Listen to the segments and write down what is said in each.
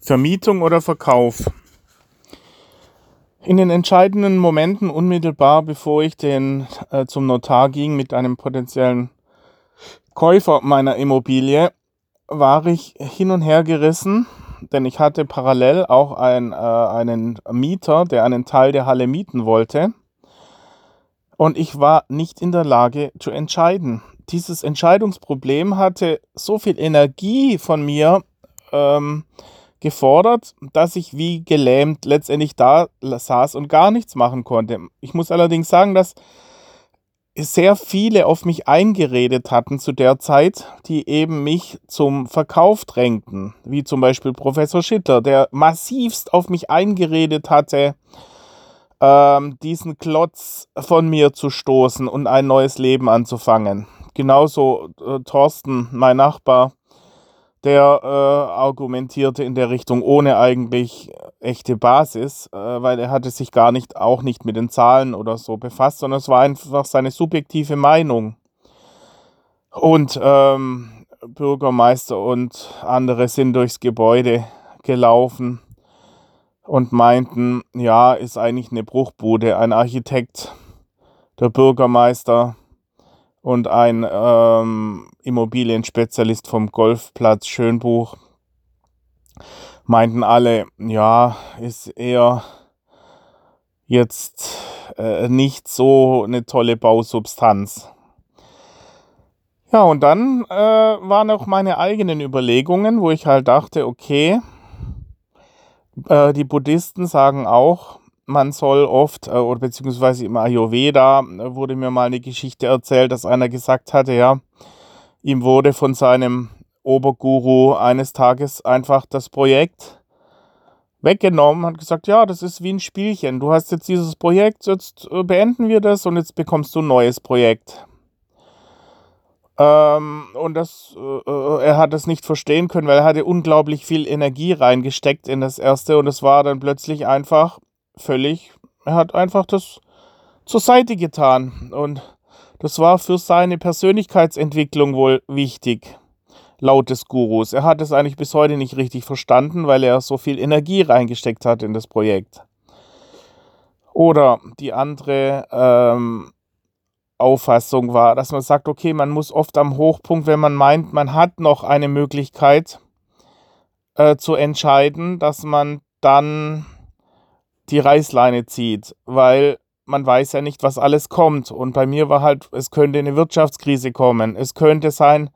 Vermietung oder Verkauf. In den entscheidenden Momenten unmittelbar bevor ich den, äh, zum Notar ging mit einem potenziellen Käufer meiner Immobilie, war ich hin und her gerissen, denn ich hatte parallel auch ein, äh, einen Mieter, der einen Teil der Halle mieten wollte. Und ich war nicht in der Lage zu entscheiden. Dieses Entscheidungsproblem hatte so viel Energie von mir ähm, gefordert, dass ich wie gelähmt letztendlich da saß und gar nichts machen konnte. Ich muss allerdings sagen, dass sehr viele auf mich eingeredet hatten zu der Zeit, die eben mich zum Verkauf drängten, wie zum Beispiel Professor Schitter, der massivst auf mich eingeredet hatte, ähm, diesen Klotz von mir zu stoßen und ein neues Leben anzufangen. Genauso äh, Thorsten, mein Nachbar, der äh, argumentierte in der Richtung ohne eigentlich echte Basis, äh, weil er hatte sich gar nicht, auch nicht mit den Zahlen oder so befasst, sondern es war einfach seine subjektive Meinung. Und ähm, Bürgermeister und andere sind durchs Gebäude gelaufen und meinten, ja, ist eigentlich eine Bruchbude. Ein Architekt, der Bürgermeister und ein ähm, Immobilienspezialist vom Golfplatz Schönbuch meinten alle, ja, ist eher jetzt äh, nicht so eine tolle Bausubstanz. Ja, und dann äh, waren auch meine eigenen Überlegungen, wo ich halt dachte, okay, äh, die Buddhisten sagen auch, man soll oft, äh, oder beziehungsweise im Ayurveda äh, wurde mir mal eine Geschichte erzählt, dass einer gesagt hatte, ja, ihm wurde von seinem Oberguru eines Tages einfach das Projekt weggenommen, hat gesagt, ja, das ist wie ein Spielchen. Du hast jetzt dieses Projekt, jetzt äh, beenden wir das und jetzt bekommst du ein neues Projekt. Ähm, und das, er hat es nicht verstehen können, weil er hatte unglaublich viel Energie reingesteckt in das erste und es war dann plötzlich einfach völlig, er hat einfach das zur Seite getan. Und das war für seine Persönlichkeitsentwicklung wohl wichtig, laut des Gurus. Er hat es eigentlich bis heute nicht richtig verstanden, weil er so viel Energie reingesteckt hat in das Projekt. Oder die andere ähm, Auffassung war, dass man sagt, okay, man muss oft am Hochpunkt, wenn man meint, man hat noch eine Möglichkeit äh, zu entscheiden, dass man dann die Reißleine zieht, weil man weiß ja nicht, was alles kommt. Und bei mir war halt, es könnte eine Wirtschaftskrise kommen. Es könnte sein,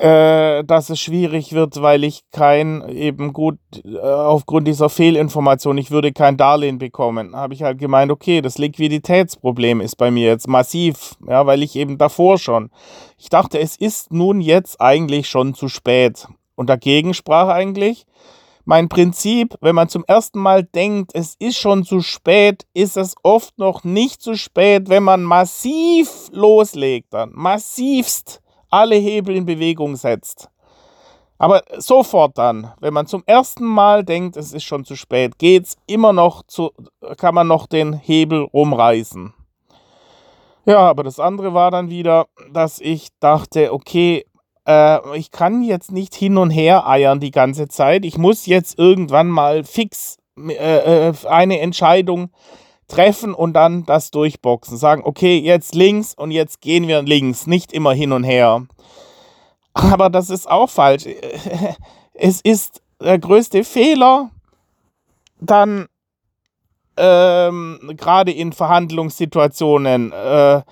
äh, dass es schwierig wird, weil ich kein eben gut äh, aufgrund dieser Fehlinformation, ich würde kein Darlehen bekommen. Habe ich halt gemeint, okay, das Liquiditätsproblem ist bei mir jetzt massiv, ja, weil ich eben davor schon. Ich dachte, es ist nun jetzt eigentlich schon zu spät. Und dagegen sprach eigentlich, mein Prinzip, wenn man zum ersten Mal denkt, es ist schon zu spät, ist es oft noch nicht zu spät, wenn man massiv loslegt, dann massivst alle Hebel in Bewegung setzt. Aber sofort dann, wenn man zum ersten Mal denkt, es ist schon zu spät, geht's immer noch zu, kann man noch den Hebel rumreißen. Ja, aber das andere war dann wieder, dass ich dachte, okay, äh, ich kann jetzt nicht hin und her eiern die ganze Zeit. Ich muss jetzt irgendwann mal fix äh, äh, eine Entscheidung treffen und dann das durchboxen. Sagen, okay, jetzt links und jetzt gehen wir links, nicht immer hin und her. Aber das ist auch falsch. Es ist der größte Fehler, dann ähm, gerade in Verhandlungssituationen äh,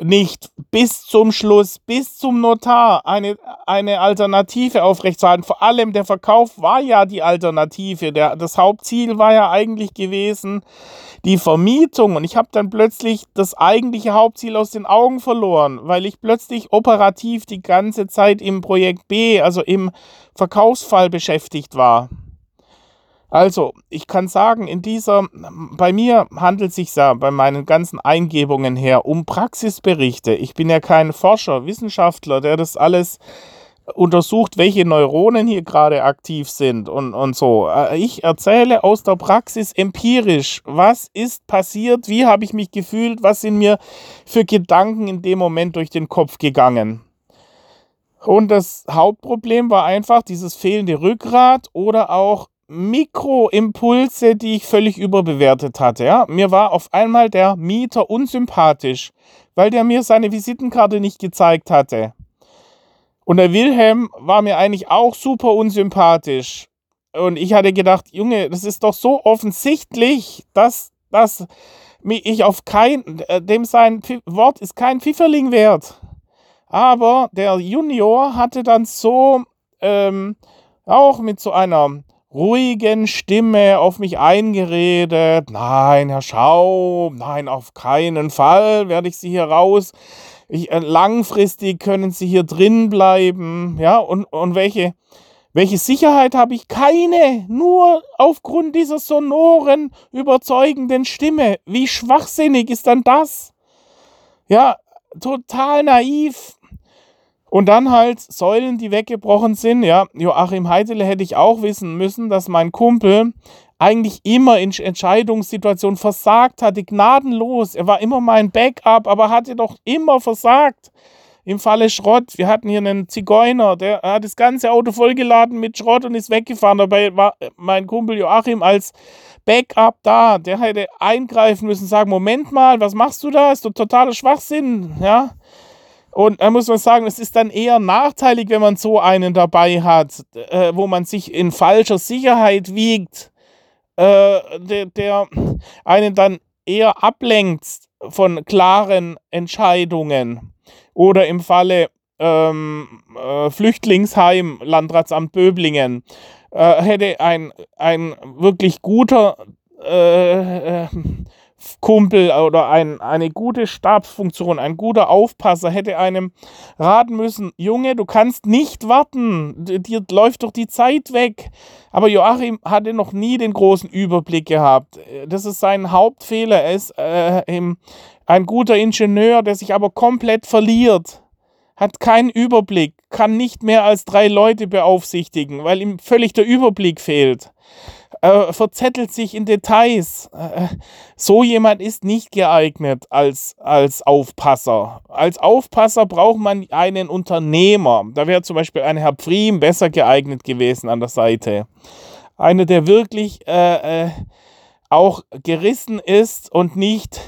nicht bis zum Schluss, bis zum Notar eine, eine Alternative aufrechtzuerhalten. Vor allem der Verkauf war ja die Alternative. Der, das Hauptziel war ja eigentlich gewesen, die Vermietung. Und ich habe dann plötzlich das eigentliche Hauptziel aus den Augen verloren, weil ich plötzlich operativ die ganze Zeit im Projekt B, also im Verkaufsfall beschäftigt war. Also, ich kann sagen, in dieser, bei mir handelt es sich ja bei meinen ganzen Eingebungen her um Praxisberichte. Ich bin ja kein Forscher, Wissenschaftler, der das alles untersucht, welche Neuronen hier gerade aktiv sind und, und so. Äh, ich erzähle aus der Praxis empirisch, was ist passiert, wie habe ich mich gefühlt, was sind mir für Gedanken in dem Moment durch den Kopf gegangen. Und das Hauptproblem war einfach dieses fehlende Rückgrat oder auch Mikroimpulse, die ich völlig überbewertet hatte. Ja? Mir war auf einmal der Mieter unsympathisch, weil der mir seine Visitenkarte nicht gezeigt hatte. Und der Wilhelm war mir eigentlich auch super unsympathisch. Und ich hatte gedacht, Junge, das ist doch so offensichtlich, dass, dass ich auf kein, äh, dem sein Wort ist kein Pfifferling wert. Aber der Junior hatte dann so, ähm, auch mit so einer ruhigen Stimme auf mich eingeredet. Nein, Herr Schaum, nein, auf keinen Fall werde ich Sie hier raus. Ich, äh, langfristig können Sie hier drin bleiben. Ja, und, und welche, welche Sicherheit habe ich? Keine. Nur aufgrund dieser sonoren, überzeugenden Stimme. Wie schwachsinnig ist dann das? Ja, total naiv. Und dann halt Säulen, die weggebrochen sind. Ja, Joachim Heidele hätte ich auch wissen müssen, dass mein Kumpel eigentlich immer in Entscheidungssituationen versagt hatte, gnadenlos. Er war immer mein Backup, aber hatte doch immer versagt. Im Falle Schrott, wir hatten hier einen Zigeuner, der hat das ganze Auto vollgeladen mit Schrott und ist weggefahren. Dabei war mein Kumpel Joachim als Backup da. Der hätte eingreifen müssen, sagen: Moment mal, was machst du da? Ist doch totaler Schwachsinn. Ja. Und da muss man sagen, es ist dann eher nachteilig, wenn man so einen dabei hat, äh, wo man sich in falscher Sicherheit wiegt, äh, der, der einen dann eher ablenkt von klaren Entscheidungen. Oder im Falle ähm, äh, Flüchtlingsheim, Landratsamt Böblingen, äh, hätte ein, ein wirklich guter äh, äh Kumpel oder ein, eine gute Stabsfunktion, ein guter Aufpasser hätte einem raten müssen, Junge, du kannst nicht warten, dir läuft doch die Zeit weg. Aber Joachim hatte noch nie den großen Überblick gehabt. Das ist sein Hauptfehler. Er ist äh, ein guter Ingenieur, der sich aber komplett verliert. Hat keinen Überblick, kann nicht mehr als drei Leute beaufsichtigen, weil ihm völlig der Überblick fehlt äh, verzettelt sich in Details. Äh, so jemand ist nicht geeignet als, als Aufpasser. Als Aufpasser braucht man einen Unternehmer. Da wäre zum Beispiel ein Herr Pfriem besser geeignet gewesen an der Seite. Einer, der wirklich äh, äh auch gerissen ist und nicht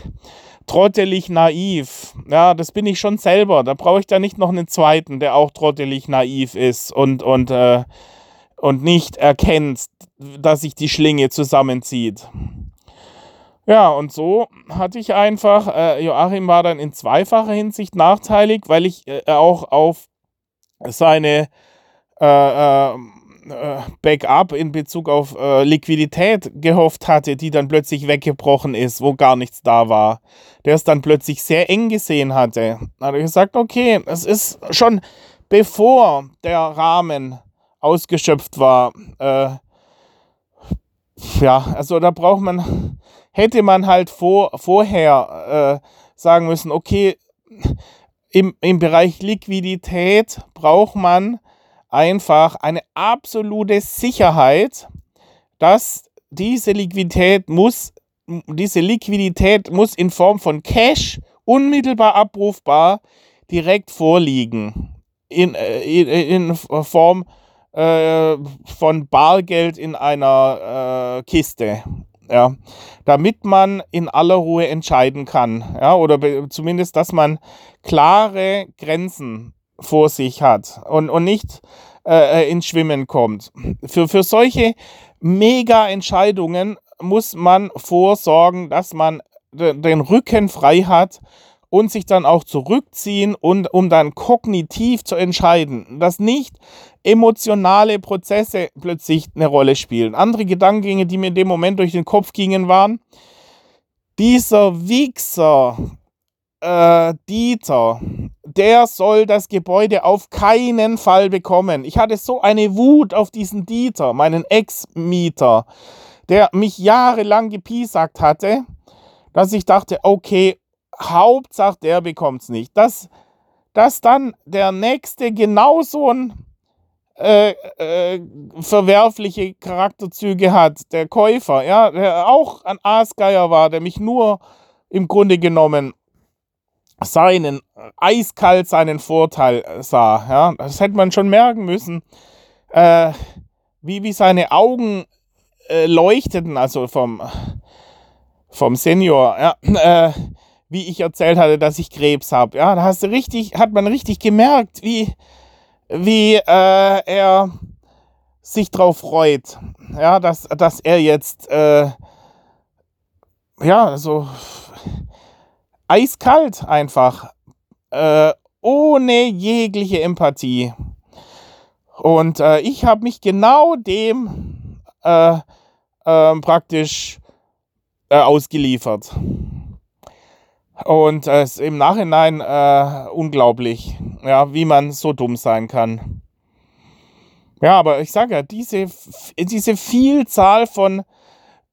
trottelig naiv. Ja, das bin ich schon selber. Da brauche ich da nicht noch einen zweiten, der auch trottelig naiv ist und, und äh, und nicht erkennt, dass sich die Schlinge zusammenzieht. Ja, und so hatte ich einfach, äh, Joachim war dann in zweifacher Hinsicht nachteilig, weil ich äh, auch auf seine äh, äh Backup in Bezug auf äh, Liquidität gehofft hatte, die dann plötzlich weggebrochen ist, wo gar nichts da war. Der es dann plötzlich sehr eng gesehen hatte. Da habe ich gesagt, okay, es ist schon bevor der Rahmen ausgeschöpft war. Äh, ja, also da braucht man, hätte man halt vor, vorher äh, sagen müssen, okay, im, im Bereich Liquidität braucht man einfach eine absolute Sicherheit, dass diese Liquidität muss, diese Liquidität muss in Form von Cash unmittelbar abrufbar direkt vorliegen. In, äh, in, in Form äh, von Bargeld in einer äh, Kiste. Ja, damit man in aller Ruhe entscheiden kann. Ja, oder zumindest, dass man klare Grenzen vor sich hat und, und nicht äh, ins Schwimmen kommt. Für, für solche Mega-Entscheidungen muss man vorsorgen, dass man den Rücken frei hat und sich dann auch zurückziehen und um dann kognitiv zu entscheiden, dass nicht emotionale Prozesse plötzlich eine Rolle spielen. Andere Gedankengänge, die mir in dem Moment durch den Kopf gingen, waren, dieser Wichser, äh, Dieter, der soll das Gebäude auf keinen Fall bekommen. Ich hatte so eine Wut auf diesen Dieter, meinen Ex-Mieter, der mich jahrelang gepiesackt hatte, dass ich dachte, okay, Hauptsache der bekommt es nicht. Dass, dass dann der Nächste genauso ein äh, äh, verwerfliche Charakterzüge hat, der Käufer, ja, der auch ein Aasgeier war, der mich nur im Grunde genommen seinen, eiskalt seinen Vorteil sah. Ja, das hätte man schon merken müssen, äh, wie, wie seine Augen äh, leuchteten, also vom, vom Senior, ja, äh, wie ich erzählt hatte, dass ich Krebs habe. Ja, da hast du richtig, hat man richtig gemerkt, wie, wie äh, er sich drauf freut. Ja, dass, dass er jetzt, äh, ja, so eiskalt einfach, äh, ohne jegliche Empathie. Und äh, ich habe mich genau dem äh, äh, praktisch äh, ausgeliefert. Und es ist im Nachhinein äh, unglaublich, ja, wie man so dumm sein kann. Ja, aber ich sage ja, diese, diese Vielzahl von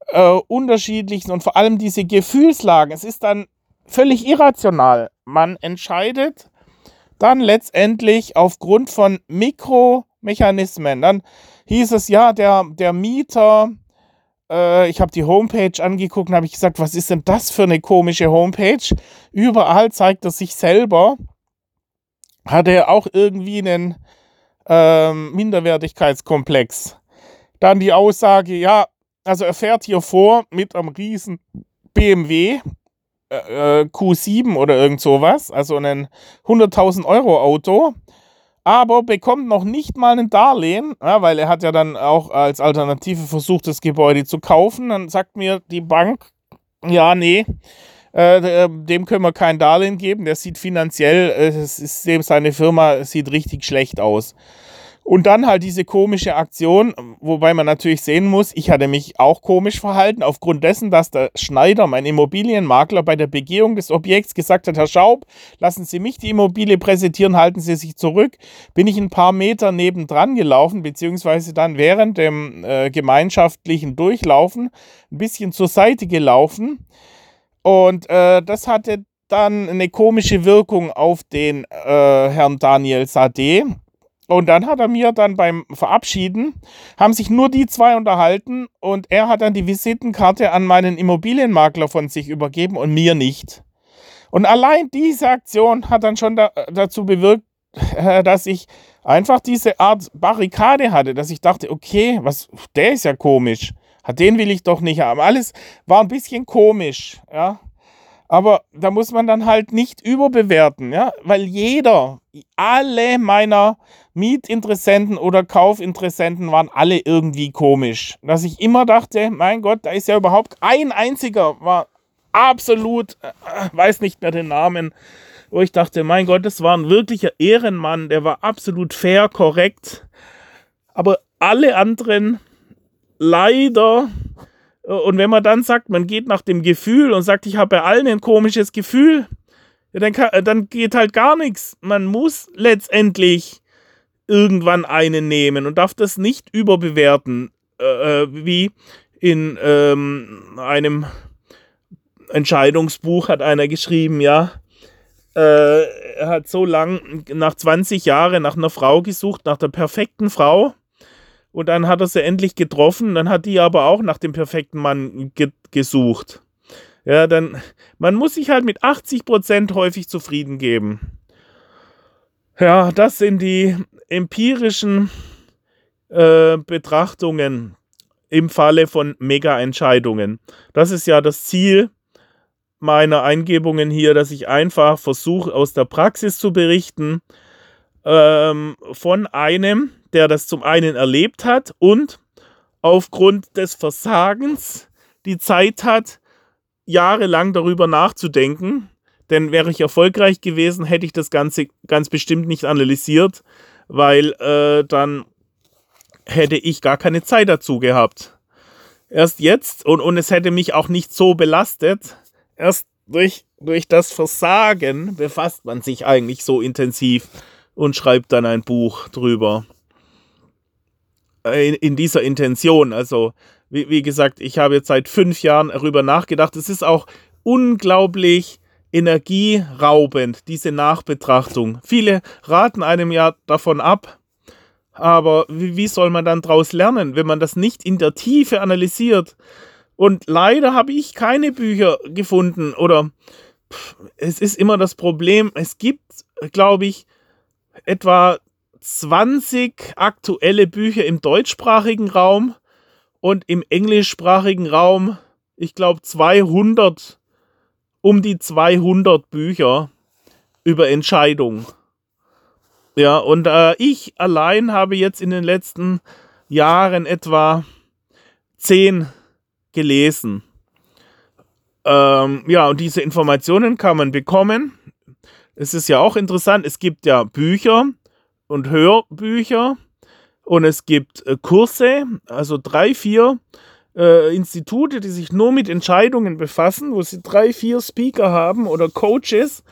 äh, unterschiedlichen und vor allem diese Gefühlslagen, es ist dann völlig irrational. Man entscheidet dann letztendlich aufgrund von Mikromechanismen. Dann hieß es ja, der, der Mieter äh, ich habe die Homepage angeguckt und habe ich gesagt, was ist denn das für eine komische Homepage? Überall zeigt er sich selber. Hat er auch irgendwie einen ähm, Minderwertigkeitskomplex. Dann die Aussage, ja, also er fährt hier vor mit einem riesen BMW äh, äh Q7 oder irgend sowas, also ein 100.000 Euro Auto aber bekommt noch nicht mal ein Darlehen, ja, weil er hat ja dann auch als Alternative versucht, das Gebäude zu kaufen. Dann sagt mir die Bank, ja, nee, äh, dem können wir kein Darlehen geben. Der sieht finanziell, äh, ist, seine Firma sieht richtig schlecht aus. Und dann halt diese komische Aktion, wobei man natürlich sehen muss, ich hatte mich auch komisch verhalten, aufgrund dessen, dass der Schneider, mein Immobilienmakler, bei der Begehung des Objekts gesagt hat, Herr Schaub, lassen Sie mich die Immobilie präsentieren, halten Sie sich zurück, bin ich ein paar Meter nebendran gelaufen, beziehungsweise dann während dem äh, gemeinschaftlichen Durchlaufen ein bisschen zur Seite gelaufen. Und äh, das hatte dann eine komische Wirkung auf den äh, Herrn Daniel Sade und dann hat er mir dann beim Verabschieden, haben sich nur die zwei unterhalten und er hat dann die Visitenkarte an meinen Immobilienmakler von sich übergeben und mir nicht. Und allein diese Aktion hat dann schon da, dazu bewirkt, äh, dass ich einfach diese Art Barrikade hatte, dass ich dachte, okay, was, der ist ja komisch. Den will ich doch nicht haben. Alles war ein bisschen komisch, ja. Aber da muss man dann halt nicht überbewerten, ja, weil jeder, alle meiner Mietinteressenten oder Kaufinteressenten waren alle irgendwie komisch. Dass ich immer dachte, mein Gott, da ist ja überhaupt ein einziger, war absolut, äh, weiß nicht mehr den Namen, wo ich dachte, mein Gott, das war ein wirklicher Ehrenmann, der war absolut fair, korrekt. Aber alle anderen leider und wenn man dann sagt, man geht nach dem Gefühl und sagt, ich habe bei allen ein komisches Gefühl, ja, dann, kann, dann geht halt gar nichts. Man muss letztendlich irgendwann einen nehmen und darf das nicht überbewerten, äh, äh, wie in ähm, einem Entscheidungsbuch hat einer geschrieben, ja, äh, er hat so lang nach 20 Jahren nach einer Frau gesucht, nach der perfekten Frau. Und dann hat er sie endlich getroffen, dann hat die aber auch nach dem perfekten Mann ge gesucht. Ja, dann, man muss sich halt mit 80% häufig zufrieden geben. Ja, das sind die empirischen äh, Betrachtungen im Falle von Mega-Entscheidungen. Das ist ja das Ziel meiner Eingebungen hier, dass ich einfach versuche, aus der Praxis zu berichten, ähm, von einem, der das zum einen erlebt hat und aufgrund des Versagens die Zeit hat, jahrelang darüber nachzudenken. Denn wäre ich erfolgreich gewesen, hätte ich das Ganze ganz bestimmt nicht analysiert, weil äh, dann hätte ich gar keine Zeit dazu gehabt. Erst jetzt, und, und es hätte mich auch nicht so belastet, erst durch, durch das Versagen befasst man sich eigentlich so intensiv und schreibt dann ein Buch drüber. In, in dieser Intention. Also, wie, wie gesagt, ich habe jetzt seit fünf Jahren darüber nachgedacht. Es ist auch unglaublich energieraubend, diese Nachbetrachtung. Viele raten einem ja davon ab, aber wie, wie soll man dann daraus lernen, wenn man das nicht in der Tiefe analysiert? Und leider habe ich keine Bücher gefunden oder es ist immer das Problem, es gibt, glaube ich, etwa 20 aktuelle Bücher im deutschsprachigen Raum und im englischsprachigen Raum, ich glaube, 200, um die 200 Bücher über Entscheidung. Ja, und äh, ich allein habe jetzt in den letzten Jahren etwa 10 gelesen. Ähm, ja, und diese Informationen kann man bekommen. Es ist ja auch interessant, es gibt ja Bücher und Hörbücher und es gibt äh, Kurse, also drei, vier äh, Institute, die sich nur mit Entscheidungen befassen, wo sie drei, vier Speaker haben oder Coaches.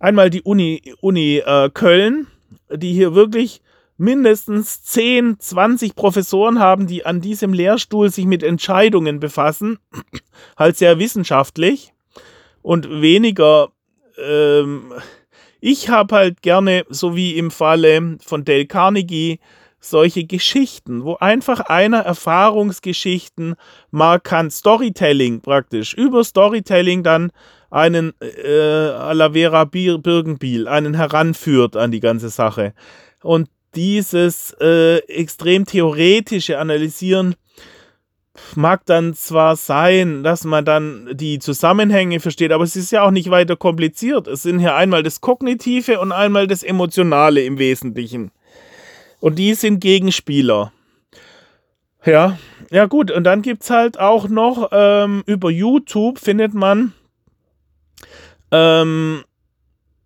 Einmal die Uni, Uni äh, Köln, die hier wirklich mindestens 10, 20 Professoren haben, die an diesem Lehrstuhl sich mit Entscheidungen befassen, halt sehr wissenschaftlich und weniger. Ähm, ich habe halt gerne, so wie im Falle von Dale Carnegie, solche Geschichten, wo einfach einer Erfahrungsgeschichten markant Storytelling praktisch über Storytelling dann einen äh, Alavera Birkenbiel, einen heranführt an die ganze Sache. Und dieses äh, extrem theoretische Analysieren mag dann zwar sein, dass man dann die Zusammenhänge versteht, aber es ist ja auch nicht weiter kompliziert. Es sind hier einmal das Kognitive und einmal das Emotionale im Wesentlichen. Und die sind Gegenspieler. Ja, ja gut. Und dann gibt es halt auch noch ähm, über YouTube findet man ähm,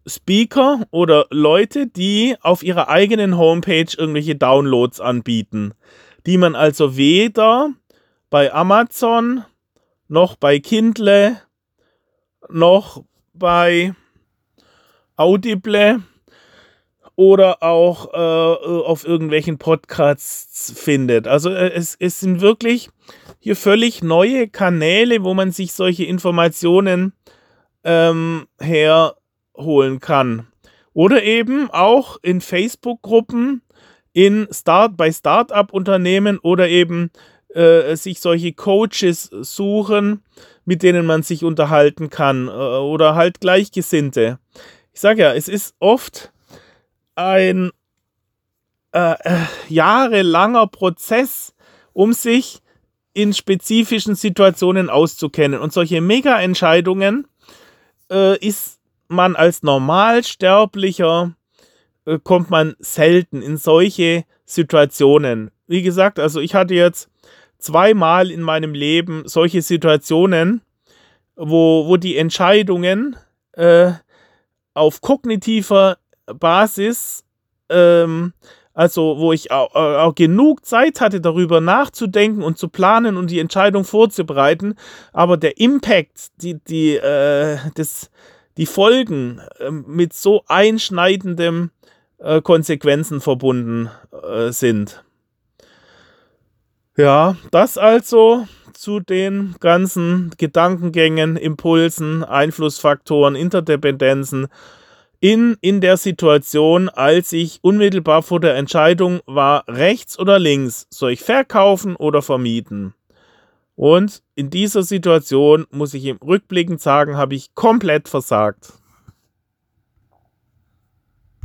Speaker oder Leute, die auf ihrer eigenen Homepage irgendwelche Downloads anbieten, die man also weder bei Amazon noch bei Kindle noch bei Audible oder auch äh, auf irgendwelchen Podcasts findet. Also äh, es, es sind wirklich hier völlig neue Kanäle, wo man sich solche Informationen ähm, her holen kann. Oder eben auch in Facebook-Gruppen, in Start, bei Start-up-Unternehmen oder eben äh, sich solche Coaches suchen, mit denen man sich unterhalten kann äh, oder halt Gleichgesinnte. Ich sage ja, es ist oft ein äh, äh, jahrelanger Prozess, um sich in spezifischen Situationen auszukennen. Und solche Mega-Entscheidungen äh, ist man als Normalsterblicher äh, kommt man selten in solche Situationen. Wie gesagt, also ich hatte jetzt zweimal in meinem Leben solche Situationen, wo, wo die Entscheidungen äh, auf kognitiver Basis, ähm, also wo ich auch, auch, genug Zeit hatte, darüber nachzudenken und zu planen und die Entscheidung vorzubereiten, aber der Impact, die, die, äh, das, die Folgen äh, mit so einschneidenden äh, Konsequenzen verbunden äh, sind. Ja, das also zu den ganzen Gedankengängen, Impulsen, Einflussfaktoren, Interdependenzen in, in der Situation, als ich unmittelbar vor der Entscheidung war, rechts oder links, soll ich verkaufen oder vermieten? Und in dieser Situation, muss ich im Rückblickend sagen, habe ich komplett versagt.